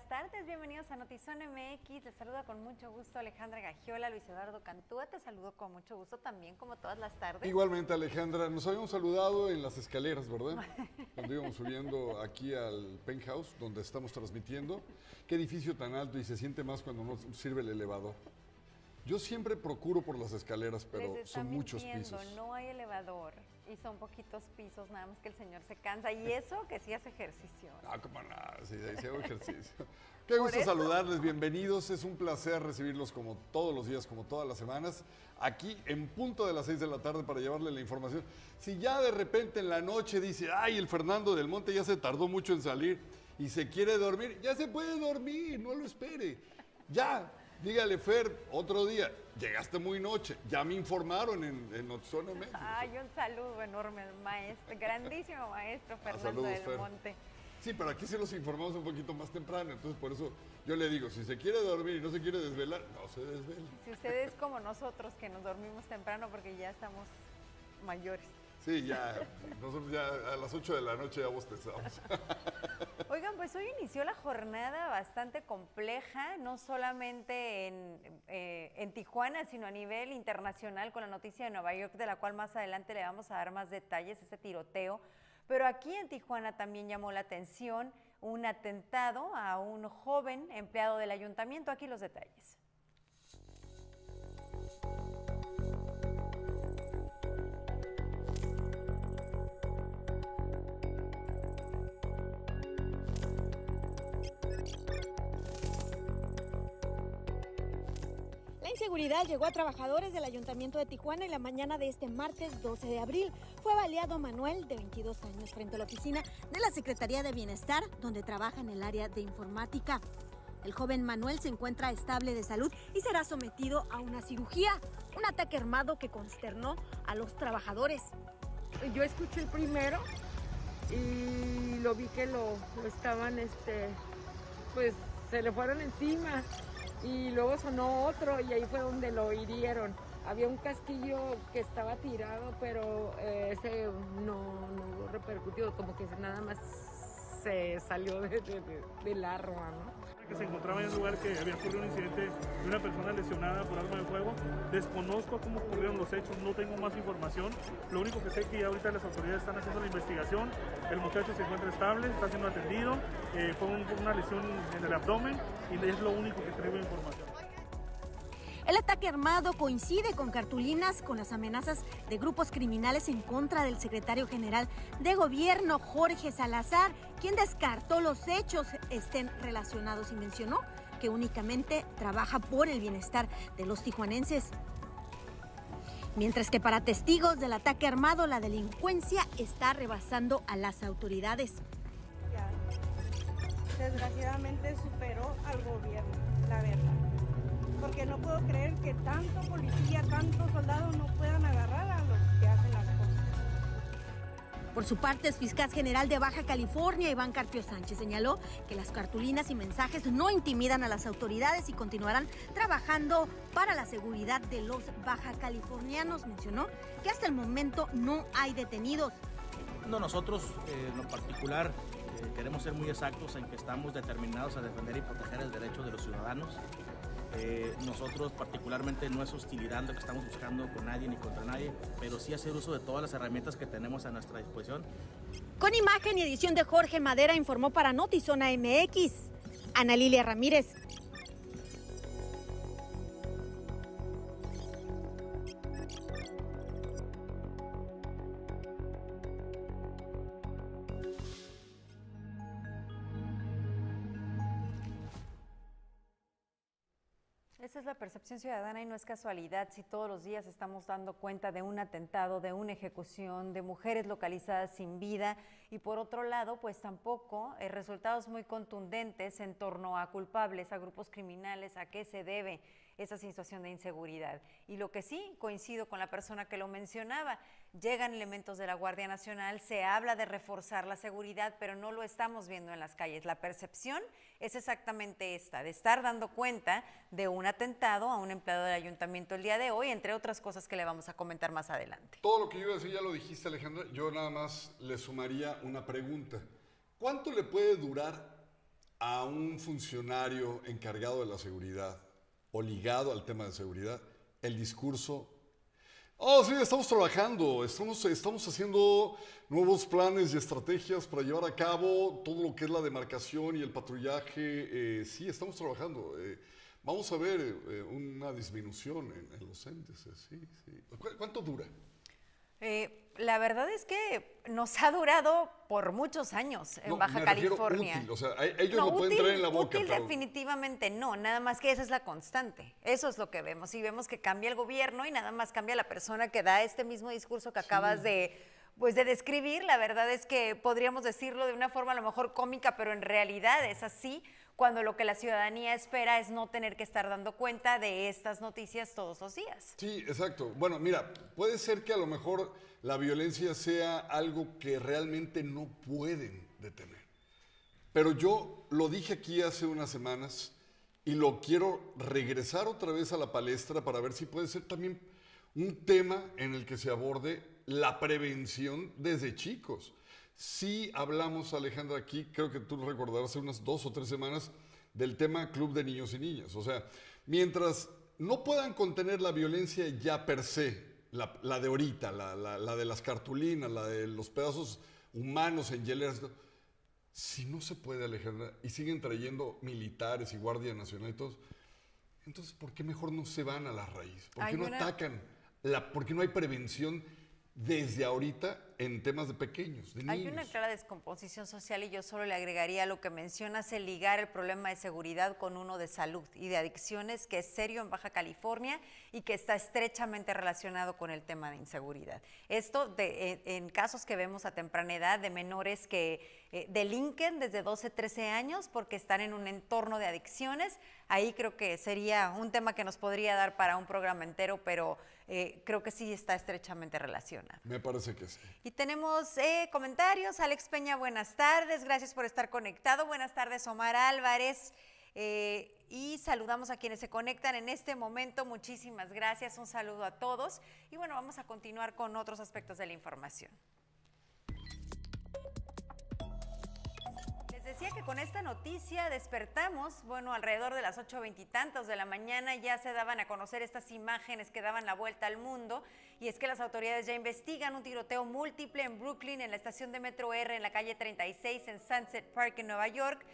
buenas tardes. Bienvenidos a Notizón MX. Les saluda con mucho gusto Alejandra Gagiola, Luis Eduardo Cantúa. Te saludo con mucho gusto también, como todas las tardes. Igualmente, Alejandra. Nos habíamos saludado en las escaleras, ¿verdad? Cuando íbamos subiendo aquí al penthouse, donde estamos transmitiendo. Qué edificio tan alto y se siente más cuando no sirve el elevador. Yo siempre procuro por las escaleras, pero son muchos pisos. No hay elevador y son poquitos pisos, nada más que el señor se cansa. Y eso que sí hace ejercicio. Ah, como nada, sí, sí hago ejercicio. Qué gusto saludarles, bienvenidos. Es un placer recibirlos como todos los días, como todas las semanas, aquí en punto de las seis de la tarde para llevarle la información. Si ya de repente en la noche dice, ay, el Fernando del Monte ya se tardó mucho en salir y se quiere dormir, ya se puede dormir, no lo espere. Ya, Dígale, Fer, otro día, llegaste muy noche, ya me informaron en, en Notizona México. Ay, un saludo enorme al maestro, grandísimo maestro ah, Fernando del Monte. Sí, pero aquí se los informamos un poquito más temprano, entonces por eso yo le digo, si se quiere dormir y no se quiere desvelar, no se desvele. Si usted es como nosotros, que nos dormimos temprano porque ya estamos mayores. Sí, ya, nosotros ya a las 8 de la noche ya bostezamos. Oigan, pues hoy inició la jornada bastante compleja, no solamente en, eh, en, Tijuana, sino a nivel internacional con la noticia de Nueva York, de la cual más adelante le vamos a dar más detalles, ese tiroteo. Pero aquí en Tijuana también llamó la atención un atentado a un joven empleado del ayuntamiento. Aquí los detalles. Seguridad llegó a trabajadores del Ayuntamiento de Tijuana en la mañana de este martes 12 de abril. Fue baleado Manuel, de 22 años, frente a la oficina de la Secretaría de Bienestar, donde trabaja en el área de informática. El joven Manuel se encuentra estable de salud y será sometido a una cirugía, un ataque armado que consternó a los trabajadores. Yo escuché el primero y lo vi que lo, lo estaban, este, pues se le fueron encima y luego sonó otro y ahí fue donde lo hirieron. Había un casquillo que estaba tirado, pero eh, ese no, no repercutió, como que nada más se salió de, del arma, ¿no? Que se encontraba en el lugar que había ocurrido un incidente de una persona lesionada por arma de fuego. Desconozco cómo ocurrieron los hechos, no tengo más información. Lo único que sé es que ya ahorita las autoridades están haciendo la investigación. El muchacho se encuentra estable, está siendo atendido. Eh, fue una lesión en el abdomen y es lo único que tengo información. El ataque armado coincide con cartulinas con las amenazas de grupos criminales en contra del secretario general de gobierno Jorge Salazar, quien descartó los hechos estén relacionados y mencionó que únicamente trabaja por el bienestar de los tijuanenses. Mientras que para testigos del ataque armado la delincuencia está rebasando a las autoridades. Desgraciadamente superó al gobierno, la verdad porque no puedo creer que tanto policía, tantos soldados no puedan agarrar a los que hacen las cosas. Por su parte, el fiscal general de Baja California, Iván Carpio Sánchez, señaló que las cartulinas y mensajes no intimidan a las autoridades y continuarán trabajando para la seguridad de los baja californianos. Mencionó que hasta el momento no hay detenidos. No, nosotros eh, en lo particular queremos ser muy exactos en que estamos determinados a defender y proteger el derecho de los ciudadanos. Eh, nosotros particularmente no es hostilidad lo que estamos buscando con nadie ni contra nadie, pero sí hacer uso de todas las herramientas que tenemos a nuestra disposición. Con imagen y edición de Jorge Madera informó para Notizona MX, Ana Lilia Ramírez. Ciudadana y no es casualidad si todos los días estamos dando cuenta de un atentado, de una ejecución, de mujeres localizadas sin vida y por otro lado, pues tampoco eh, resultados muy contundentes en torno a culpables, a grupos criminales, a qué se debe esa situación de inseguridad. Y lo que sí, coincido con la persona que lo mencionaba, llegan elementos de la Guardia Nacional, se habla de reforzar la seguridad, pero no lo estamos viendo en las calles. La percepción es exactamente esta, de estar dando cuenta de un atentado a un empleado del ayuntamiento el día de hoy, entre otras cosas que le vamos a comentar más adelante. Todo lo que yo iba a decir ya lo dijiste, Alejandra. Yo nada más le sumaría una pregunta. ¿Cuánto le puede durar a un funcionario encargado de la seguridad o ligado al tema de seguridad el discurso Oh, sí, estamos trabajando, estamos, estamos haciendo nuevos planes y estrategias para llevar a cabo todo lo que es la demarcación y el patrullaje. Eh, sí, estamos trabajando. Eh, vamos a ver eh, una disminución en, los índices. Sí, sí. ¿Cuánto dura? la verdad es que nos ha durado por muchos años en Baja California. Útil, o sea, ellos no, pueden traer en la boca. Útil definitivamente no, nada más que esa es la constante. Eso es lo que vemos. Y vemos que cambia el gobierno y nada más cambia la persona que da este mismo discurso que acabas de pues de describir, la verdad es que podríamos decirlo de una forma a lo mejor cómica, pero en realidad es así, cuando lo que la ciudadanía espera es no tener que estar dando cuenta de estas noticias todos los días. Sí, exacto. Bueno, mira, puede ser que a lo mejor la violencia sea algo que realmente no pueden detener. Pero yo lo dije aquí hace unas semanas y lo quiero regresar otra vez a la palestra para ver si puede ser también un tema en el que se aborde la prevención desde chicos. Sí hablamos, Alejandra, aquí, creo que tú recordarás hace unas dos o tres semanas, del tema Club de Niños y Niñas. O sea, mientras no puedan contener la violencia ya per se, la, de ahorita, la, de las cartulinas, la de los pedazos humanos en hieleras, si no se puede, Alejandra, y siguen trayendo militares y Guardia Nacional y todos, entonces, ¿por qué mejor no se van a la raíz? ¿Por qué no atacan? La, ¿Por qué no hay prevención desde ahorita en temas de pequeños, de niños. Hay una clara descomposición social y yo solo le agregaría lo que mencionas, el ligar el problema de seguridad con uno de salud y de adicciones, que es serio en Baja California y que está estrechamente relacionado con el tema de inseguridad. Esto de, en, casos que vemos a temprana edad de menores que eh, delinquen desde 12, 13 años porque están en un entorno de adicciones, ahí creo que sería un tema que nos podría dar para un programa entero, pero eh, creo que sí está estrechamente relacionado. Me parece que sí. Y tenemos eh, comentarios. Alex Peña, buenas tardes. Gracias por estar conectado. Buenas tardes, Omar Álvarez. Eh, y saludamos a quienes se conectan en este momento. Muchísimas gracias. Un saludo a todos. Y bueno, vamos a continuar con otros aspectos de la información. Decía que con esta noticia despertamos, bueno, alrededor de las ocho veintitantos de la mañana ya se daban a conocer estas imágenes que daban la vuelta al mundo y es que las autoridades ya investigan un tiroteo múltiple en Brooklyn, en la estación de Metro R, en la calle 36, en Sunset Park, en Nueva York.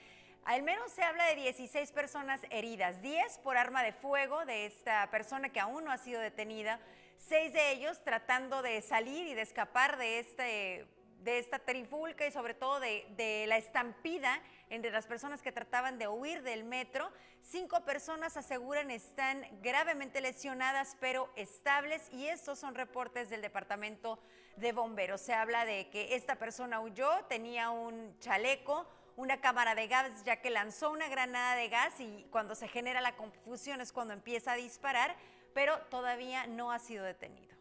Al menos se habla de 16 personas heridas, 10 por arma de fuego de esta persona que aún no ha sido detenida, seis de ellos tratando de salir y de escapar de este de esta trifulca y sobre todo de, la estampida entre las personas que trataban de huir del metro. Cinco personas aseguran están gravemente lesionadas pero estables y estos son reportes del Departamento de Bomberos. Se habla de que esta persona huyó, tenía un chaleco, una cámara de gas ya que lanzó una granada de gas y cuando se genera la confusión es cuando empieza a disparar, pero todavía no ha sido detenido.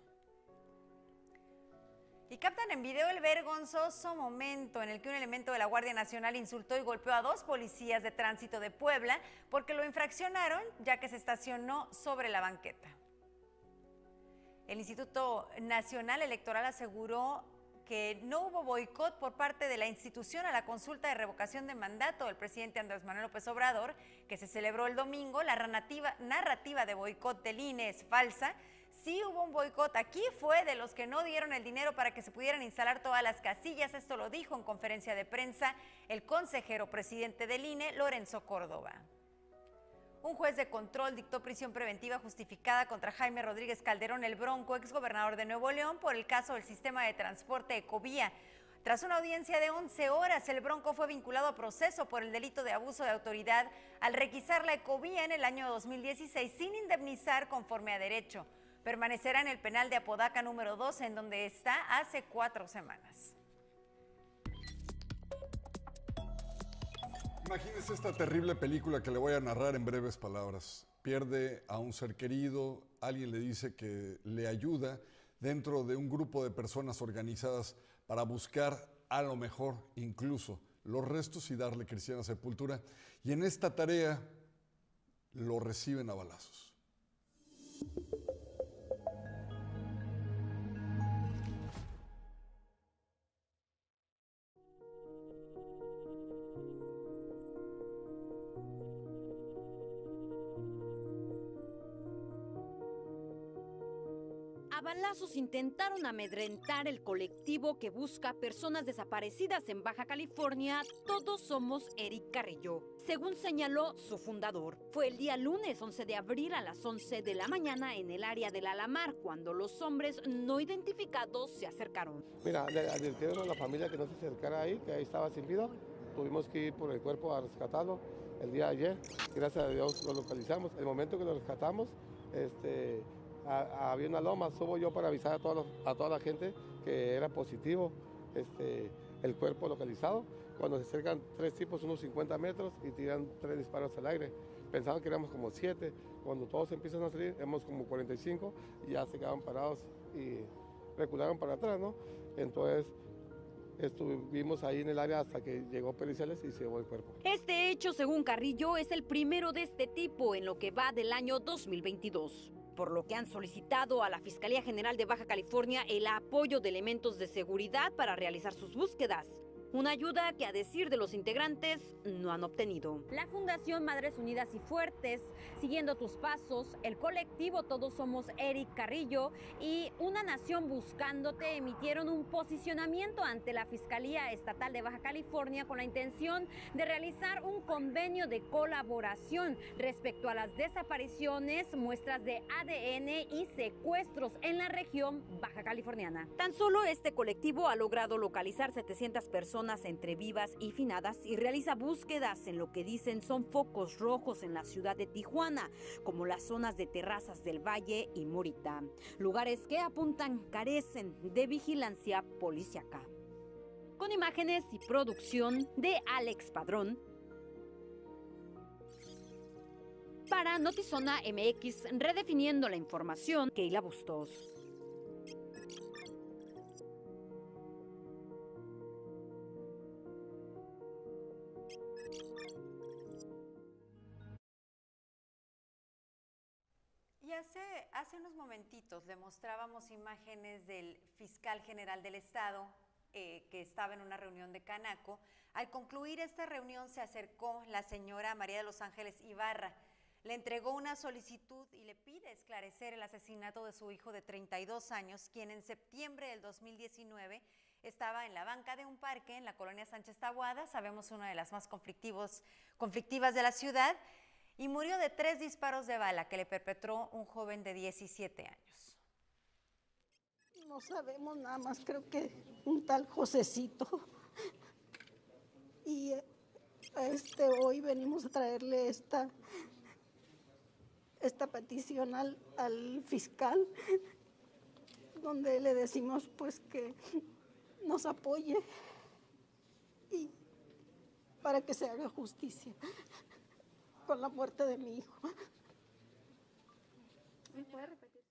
Y captan en video el vergonzoso momento en el que un elemento de la Guardia Nacional insultó y golpeó a dos policías de tránsito de Puebla porque lo infraccionaron ya que se estacionó sobre la banqueta. El Instituto Nacional Electoral aseguró que no hubo boicot por parte de la institución a la consulta de revocación de mandato del presidente Andrés Manuel López Obrador, que se celebró el domingo. La narrativa, narrativa de boicot del INE es falsa sí hubo un boicot. Aquí fue de los que no dieron el dinero para que se pudieran instalar todas las casillas. Esto lo dijo en conferencia de prensa el consejero presidente del INE, Lorenzo Córdoba. Un juez de control dictó prisión preventiva justificada contra Jaime Rodríguez Calderón el Bronco, exgobernador de Nuevo León, por el caso del sistema de transporte Ecovía. Tras una audiencia de 11 horas, el Bronco fue vinculado a proceso por el delito de abuso de autoridad al requisar la Ecovía en el año 2016 sin indemnizar conforme a derecho permanecerá en el penal de Apodaca número 2, en donde está hace cuatro semanas. Imagínese esta terrible película que le voy a narrar en breves palabras. Pierde a un ser querido, alguien le dice que le ayuda dentro de un grupo de personas organizadas para buscar a lo mejor incluso los restos y darle cristiana sepultura. Y en esta tarea lo reciben a balazos. Balazos intentaron amedrentar el colectivo que busca personas desaparecidas en Baja California, Todos Somos Eric Carrillo. Según señaló su fundador, fue el día lunes 11 de abril a las 11 de la mañana en el área del Alamar cuando los hombres no identificados se acercaron. Mira, le advirtieron a la familia que no se acercara ahí, que ahí estaba sin vida. Tuvimos que ir por el cuerpo a rescatarlo el día de ayer. Gracias a Dios lo localizamos. El momento que lo rescatamos, este, había una loma, subo yo para avisar a toda, la, gente que era positivo este, el cuerpo localizado. Cuando se acercan tres tipos, unos 50 metros, y tiran tres disparos al aire. Pensaban que éramos como siete. Cuando todos empiezan a salir, éramos como 45 y ya se quedaron parados y recularon para atrás, ¿no? Entonces, Estuvimos ahí en el área hasta que llegó periciales y se llevó el cuerpo. Este hecho, según Carrillo, es el primero de este tipo en lo que va del año 2022 por lo que han solicitado a la Fiscalía General de Baja California el apoyo de elementos de seguridad para realizar sus búsquedas. Una ayuda que a decir de los integrantes no han obtenido. La Fundación Madres Unidas y Fuertes, Siguiendo tus Pasos, el colectivo Todos Somos Eric Carrillo y Una Nación Buscándote emitieron un posicionamiento ante la Fiscalía Estatal de Baja California con la intención de realizar un convenio de colaboración respecto a las desapariciones, muestras de ADN y secuestros en la región baja californiana. Tan solo este colectivo ha logrado localizar 700 personas entre vivas y finadas y realiza búsquedas en lo que dicen son focos rojos en la ciudad de Tijuana, como las zonas de Terrazas del Valle y Morita, lugares que apuntan carecen de vigilancia policiaca. Con imágenes y producción de Alex Padrón, para Notizona MX, redefiniendo la información, Keila Bustos. Hace, unos momentitos le mostrábamos imágenes del fiscal general del Estado eh, que estaba en una reunión de Canaco. Al concluir esta reunión se acercó la señora María de los Ángeles Ibarra. Le entregó una solicitud y le pide esclarecer el asesinato de su hijo de 32 años, quien en septiembre del 2019 estaba en la banca de un parque en la colonia Sánchez Tabuada, sabemos una de las más conflictivos, conflictivas de la ciudad, y murió de tres disparos de bala que le perpetró un joven de 17 años. No sabemos nada más, creo que un tal Josecito. Y este, hoy venimos a traerle esta, esta petición al, al fiscal, donde le decimos pues que nos apoye y para que se haga justicia con la muerte de mi hijo. ¿Me puede repetir?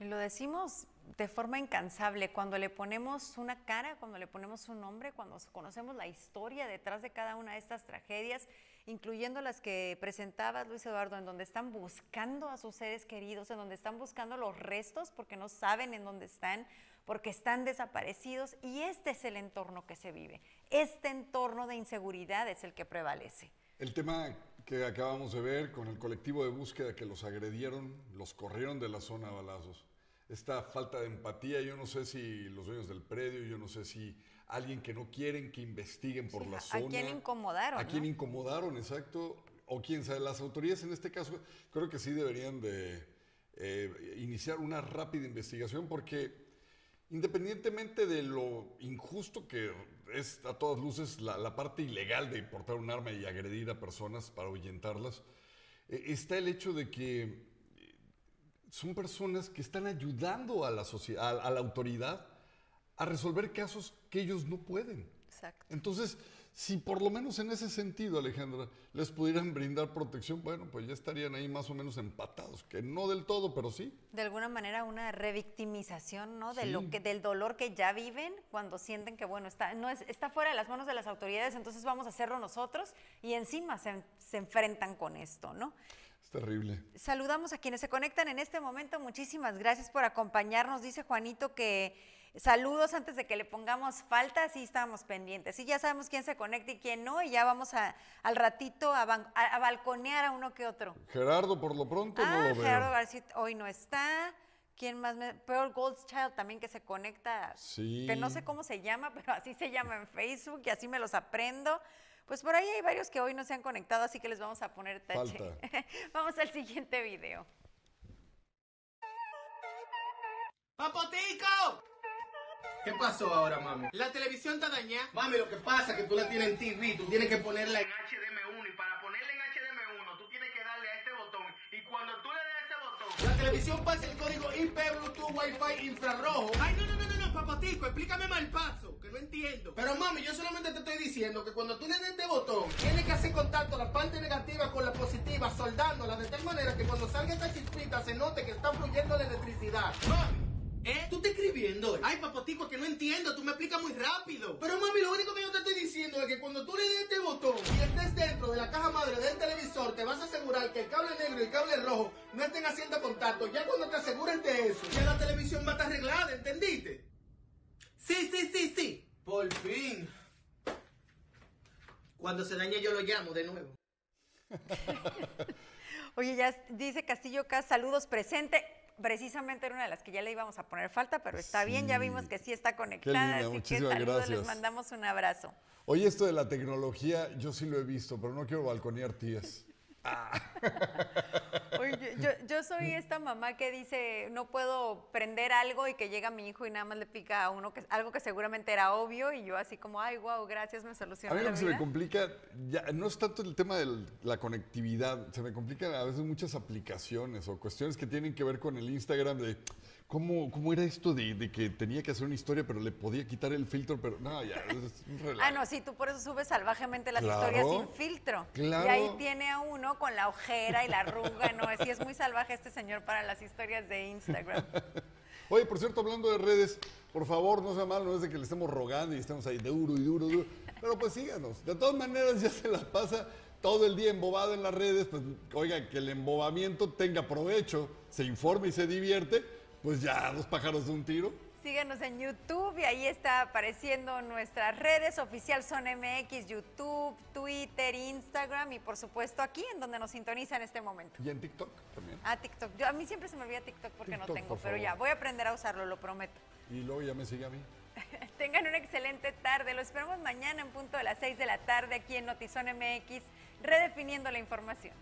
Lo decimos de forma incansable, cuando le ponemos una cara, cuando le ponemos un nombre, cuando conocemos la historia detrás de cada una de estas tragedias, incluyendo las que presentabas, Luis Eduardo, en donde están buscando a sus seres queridos, en donde están buscando los restos porque no saben en dónde están, porque están desaparecidos, y este es el entorno que se vive. Este entorno de inseguridad es el que prevalece. El tema que acabamos de ver con el colectivo de búsqueda que los agredieron, los corrieron de la zona a balazos. Esta falta de empatía, yo no sé si los dueños del predio, yo no sé si alguien que no quieren que investiguen por la zona. ¿A quién incomodaron? A quién incomodaron, exacto. O quién sabe, las autoridades en este caso creo que sí deberían de eh, iniciar una rápida investigación porque independientemente de lo injusto que es a todas luces la, parte ilegal de portar un arma y agredir a personas para ahuyentarlas, eh, está el hecho de que eh, son personas que están ayudando a la, sociedad, a la autoridad a resolver casos que ellos no pueden. Exacto. Entonces, si por lo menos en ese sentido, Alejandra, les pudieran brindar protección, bueno, pues ya estarían ahí más o menos empatados, que no del todo, pero sí. De alguna manera una revictimización, ¿no? De lo que, del dolor que ya viven cuando sienten que, bueno, está, no es, está fuera de las manos de las autoridades, entonces vamos a hacerlo nosotros y encima se, se enfrentan con esto, ¿no? Es terrible. Saludamos a quienes se conectan en este momento. Muchísimas gracias por acompañarnos. Dice Juanito que saludos antes de que le pongamos falta, sí estábamos pendientes. Sí, ya sabemos quién se conecta y quién no, y ya vamos a, al ratito a, balconear a uno que otro. Gerardo, por lo pronto, no ah, lo veo. Gerardo García hoy no está. ¿Quién más? Me... Pearl Goldchild también que se conecta. Sí. Que no sé cómo se llama, pero así se llama en Facebook y así me los aprendo. Pues por ahí hay varios que hoy no se han conectado, así que les vamos a poner tache. Falta. vamos al siguiente video. ¡Papotico! ¿Qué pasó ahora, mami? La televisión está dañada. Mami, lo que pasa es que tú la tienes en TV, tú tienes que ponerla en HDM1 y para ponerla en HDM1 tú tienes que darle a este botón y cuando tú le des a ese botón, la televisión pasa el código IP Bluetooth Wi-Fi infrarrojo. Ay, no, no, no, no, no, papotico, explícame mal paso, que no entiendo. Pero mami, yo solamente te estoy diciendo que cuando tú le des este botón, tienes que hacer contacto la parte negativa con la positiva, soldándola de tal manera que cuando salga esta chispita se note que está fluyendo la electricidad. Mami. ¿Eh? ¿Tú estás escribiendo? Ay, papotico, que no entiendo, tú me explicas muy rápido. Pero mami, lo único que yo te estoy diciendo es que cuando tú le des este botón y estés dentro de la caja madre del televisor, te vas a asegurar que el cable negro y el cable rojo no estén haciendo contacto. Ya cuando te asegures de eso, ya la televisión va a estar arreglada, ¿entendiste? Sí, sí, sí, sí. Por fin. Cuando se dañe yo lo llamo de nuevo. Oye, ya dice Castillo Cas, saludos presente. Precisamente era una de las que ya le íbamos a poner falta, pero está bien, ya vimos que sí está conectada, linda, así que saludos, les gracias. mandamos un abrazo. Oye, esto de la tecnología, yo sí lo he visto, pero no quiero balconear tías. Oye, yo, yo soy esta mamá que dice, no puedo prender algo y que llega mi hijo y nada más le pica a uno que algo que seguramente era obvio y yo así como, ay, wow, gracias, me A solucionó mí lo que se me complica, ya, no es tanto el tema de la conectividad, se me complican a veces muchas aplicaciones o cuestiones que tienen que ver con el Instagram de cómo, cómo era esto de, de que tenía que hacer una historia, pero le podía quitar el filtro, pero no, ya, es un relajo. Ah, no, sí, tú por eso subes salvajemente las Claro, historias sin filtro. claro. Y ahí tiene a uno con la ojera y la arruga, no, así es muy salvaje este señor para las historias de Instagram. Oye, por cierto, hablando de redes, por favor, no sea mal, no es de que le estemos rogando y estemos ahí duro y duro, duro, pero pues síganos. De todas maneras, ya se la pasa todo el día embobado en las redes, pues oiga, que el embobamiento tenga provecho, se informe y se divierte, pues ya, dos pájaros de un tiro. Síguenos en YouTube y ahí está apareciendo nuestras redes oficial son MX, YouTube, Twitter, Instagram y por supuesto aquí en donde nos sintoniza en este momento. Y en TikTok también. Ah, TikTok. Yo, a mí siempre se me olvida TikTok porque no tengo, por pero ya, voy a aprender a usarlo, lo prometo. Y luego ya me sigue a mí. Tengan una excelente tarde. Lo esperamos mañana en punto de las 6 de la tarde aquí en Notizón MX, redefiniendo la información.